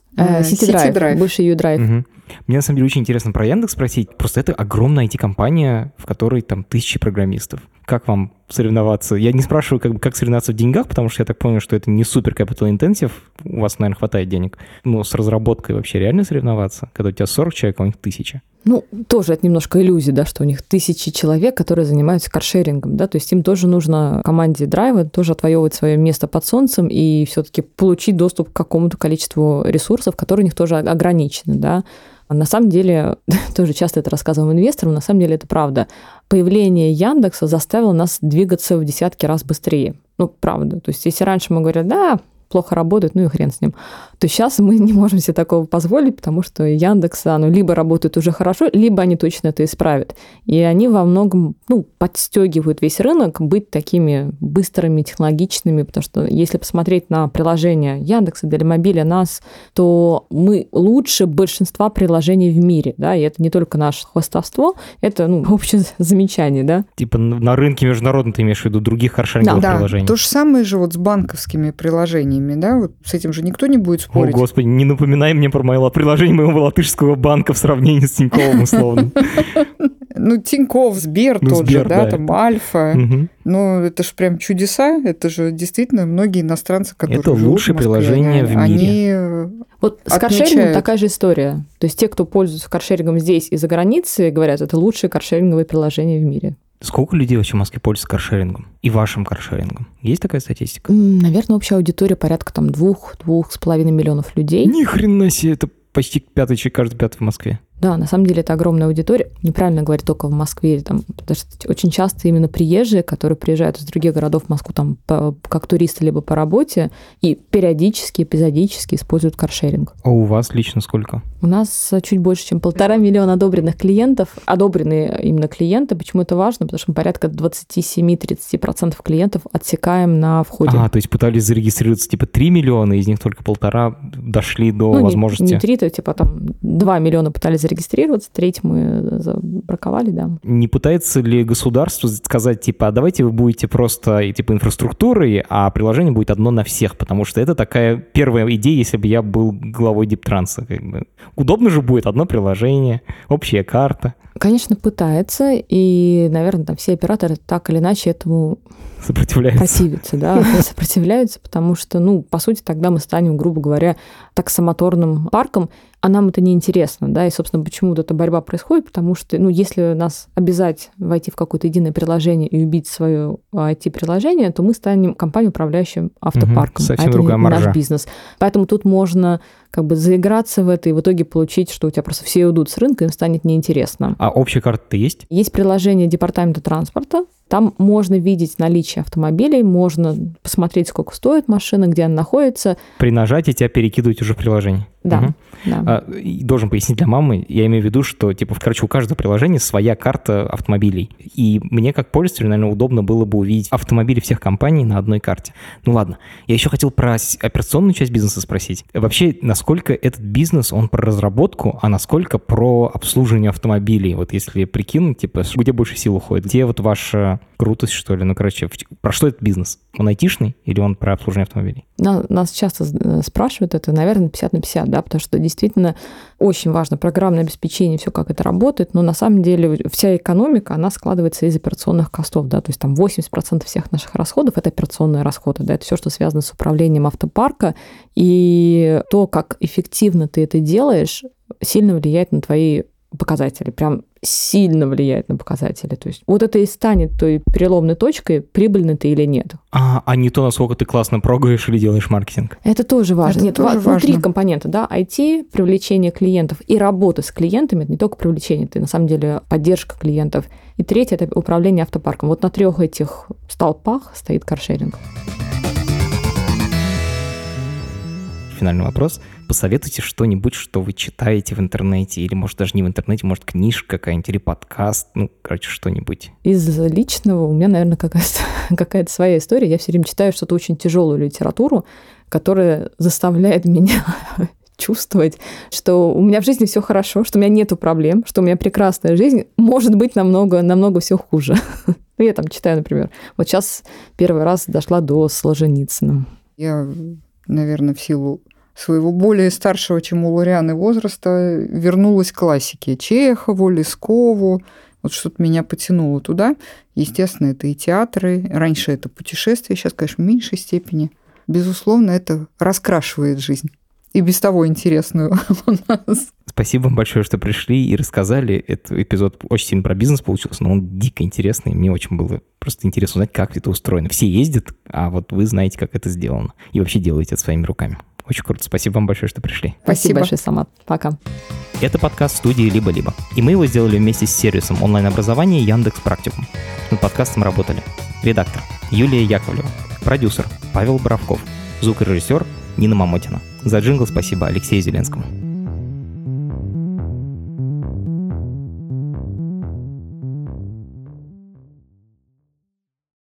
Сити-драйв, бывший YouDrive. Мне на самом деле очень интересно про Яндекс спросить. Просто это огромная IT-компания, в которой там тысячи программистов. Как вам соревноваться? Я не спрашиваю, как, как соревноваться в деньгах, потому что я так понял, что это не супер capital intensive. У вас, наверное, хватает денег. Но с разработкой вообще реально соревноваться, когда у тебя 40 человек, а у них тысяча? Ну, тоже это немножко иллюзия, да, что у них тысячи человек, которые занимаются каршерингом, да, то есть им тоже нужно команде драйва тоже отвоевывать свое место под солнцем и все-таки получить доступ к какому-то количеству ресурсов, которые у них тоже ограничены, да. На самом деле, тоже часто это рассказываем инвесторам, на самом деле это правда. Появление Яндекса заставило нас двигаться в десятки раз быстрее. Ну, правда. То есть, если раньше мы говорили, да, плохо работает, ну и хрен с ним. То сейчас мы не можем себе такого позволить, потому что Яндекс, оно либо работает уже хорошо, либо они точно это исправят. И они во многом ну, подстегивают весь рынок быть такими быстрыми, технологичными, потому что если посмотреть на приложения Яндекса, Делимобиля, нас, то мы лучше большинства приложений в мире, да, и это не только наше хвостовство, это, ну, общее замечание, да. Типа на рынке международном ты имеешь в виду других харшеринговых да, приложений? Да, то же самое же вот с банковскими приложениями приложениями, да, вот с этим же никто не будет спорить. О, господи, не напоминай мне про мое приложение моего латышского банка в сравнении с Тиньковым условно. Ну, Тиньков, Сбер ну, тот же, да, там Альфа. Ну, это же прям чудеса. Это же действительно многие иностранцы, которые Это лучшее приложение в мире. Они вот с каршерингом такая же история. То есть те, кто пользуется каршерингом здесь и за границей, говорят, это лучшее каршеринговое приложение в мире. Сколько людей вообще в Москве пользуются каршерингом? И вашим каршерингом? Есть такая статистика? Наверное, общая аудитория порядка там двух, двух с половиной миллионов людей. Ни хрена себе, это почти пятый человек, каждый пятый в Москве. Да, на самом деле это огромная аудитория. Неправильно говорить только в Москве. Там, потому что очень часто именно приезжие, которые приезжают из других городов в Москву там, по, как туристы либо по работе, и периодически, эпизодически используют каршеринг. А у вас лично сколько? У нас чуть больше, чем полтора миллиона одобренных клиентов. Одобренные именно клиенты. Почему это важно? Потому что мы порядка 27-30% клиентов отсекаем на входе. А, то есть пытались зарегистрироваться типа 3 миллиона, из них только полтора дошли до ну, возможности... Не, не 3, то типа там 2 миллиона пытались зарегистрироваться, треть мы забраковали, да. Не пытается ли государство сказать, типа, а давайте вы будете просто типа инфраструктурой, а приложение будет одно на всех, потому что это такая первая идея, если бы я был главой Диптранса. Как бы. Удобно же будет одно приложение, общая карта. Конечно, пытается, и, наверное, там все операторы так или иначе этому сопротивляются. Противятся, да, сопротивляются, потому что, ну, по сути, тогда мы станем, грубо говоря, таксомоторным парком, а нам это неинтересно, да, и, собственно, почему вот эта борьба происходит, потому что, ну, если нас обязать войти в какое-то единое приложение и убить свое IT-приложение, то мы станем компанией, управляющей автопарком, угу, а это другая не маржа. наш бизнес. Поэтому тут можно как бы заиграться в это и в итоге получить, что у тебя просто все уйдут с рынка, им станет неинтересно. А общая карта-то есть? Есть приложение Департамента транспорта, там можно видеть наличие автомобилей, можно посмотреть, сколько стоит машина, где она находится. При нажатии тебя перекидывать уже в приложение. Да, Мгм. да. А, должен пояснить для мамы, я имею в виду, что, типа, короче, у каждого приложения своя карта автомобилей. И мне, как пользователю, наверное, удобно было бы увидеть автомобили всех компаний на одной карте. Ну ладно. Я еще хотел про операционную часть бизнеса спросить. Вообще, насколько этот бизнес, он про разработку, а насколько про обслуживание автомобилей? Вот если прикинуть, типа, где больше сил уходит? Где вот ваша крутость, что ли? Ну, короче, про что этот бизнес? Он айтишный или он про обслуживание автомобилей? На- Нас часто э, спрашивают это, наверное, 50 на 50, да, потому что действительно очень важно программное обеспечение, все как это работает, но на самом деле вся экономика, она складывается из операционных костов, да, то есть там 80% всех наших расходов – это операционные расходы, да, это все, что связано с управлением автопарка, и то, как эффективно ты это делаешь, сильно влияет на твои показатели, прям сильно влияет на показатели. То есть вот это и станет той переломной точкой, прибыльный ты или нет. А, а не то, насколько ты классно прогаешь или делаешь маркетинг. Это тоже важно. Это Нет, тоже важно. компонента, да, IT, привлечение клиентов и работа с клиентами, это не только привлечение, это на самом деле поддержка клиентов. И третье – это управление автопарком. Вот на трех этих столпах стоит каршеринг. Финальный вопрос. Посоветуйте что-нибудь, что вы читаете в интернете, или, может, даже не в интернете, может, книжка какая-нибудь, или подкаст, ну, короче, что-нибудь. Из личного у меня, наверное, какая-то, какая-то своя история. Я все время читаю что-то очень тяжелую литературу, которая заставляет меня чувствовать, что у меня в жизни все хорошо, что у меня нету проблем, что у меня прекрасная жизнь, может быть намного, намного все хуже. Ну, я там читаю, например, вот сейчас первый раз дошла до Солженицына. Я, наверное, в силу своего более старшего, чем у Лорианы возраста, вернулась к классике. Чехову, Лескову. Вот что-то меня потянуло туда. Естественно, это и театры. Раньше это путешествия, сейчас, конечно, в меньшей степени. Безусловно, это раскрашивает жизнь. И без того интересную у нас. Спасибо вам большое, что пришли и рассказали. Этот эпизод очень сильно про бизнес получился, но он дико интересный. Мне очень было просто интересно узнать, как это устроено. Все ездят, а вот вы знаете, как это сделано. И вообще делаете это своими руками. Очень круто. Спасибо вам большое, что пришли. Спасибо, Спасибо. большое, Самат. Пока. Это подкаст студии «Либо-либо». И мы его сделали вместе с сервисом онлайн-образования Яндекс Практикум. Над подкастом работали редактор Юлия Яковлева, продюсер Павел Боровков, звукорежиссер Нина Мамотина. За джингл спасибо Алексею Зеленскому.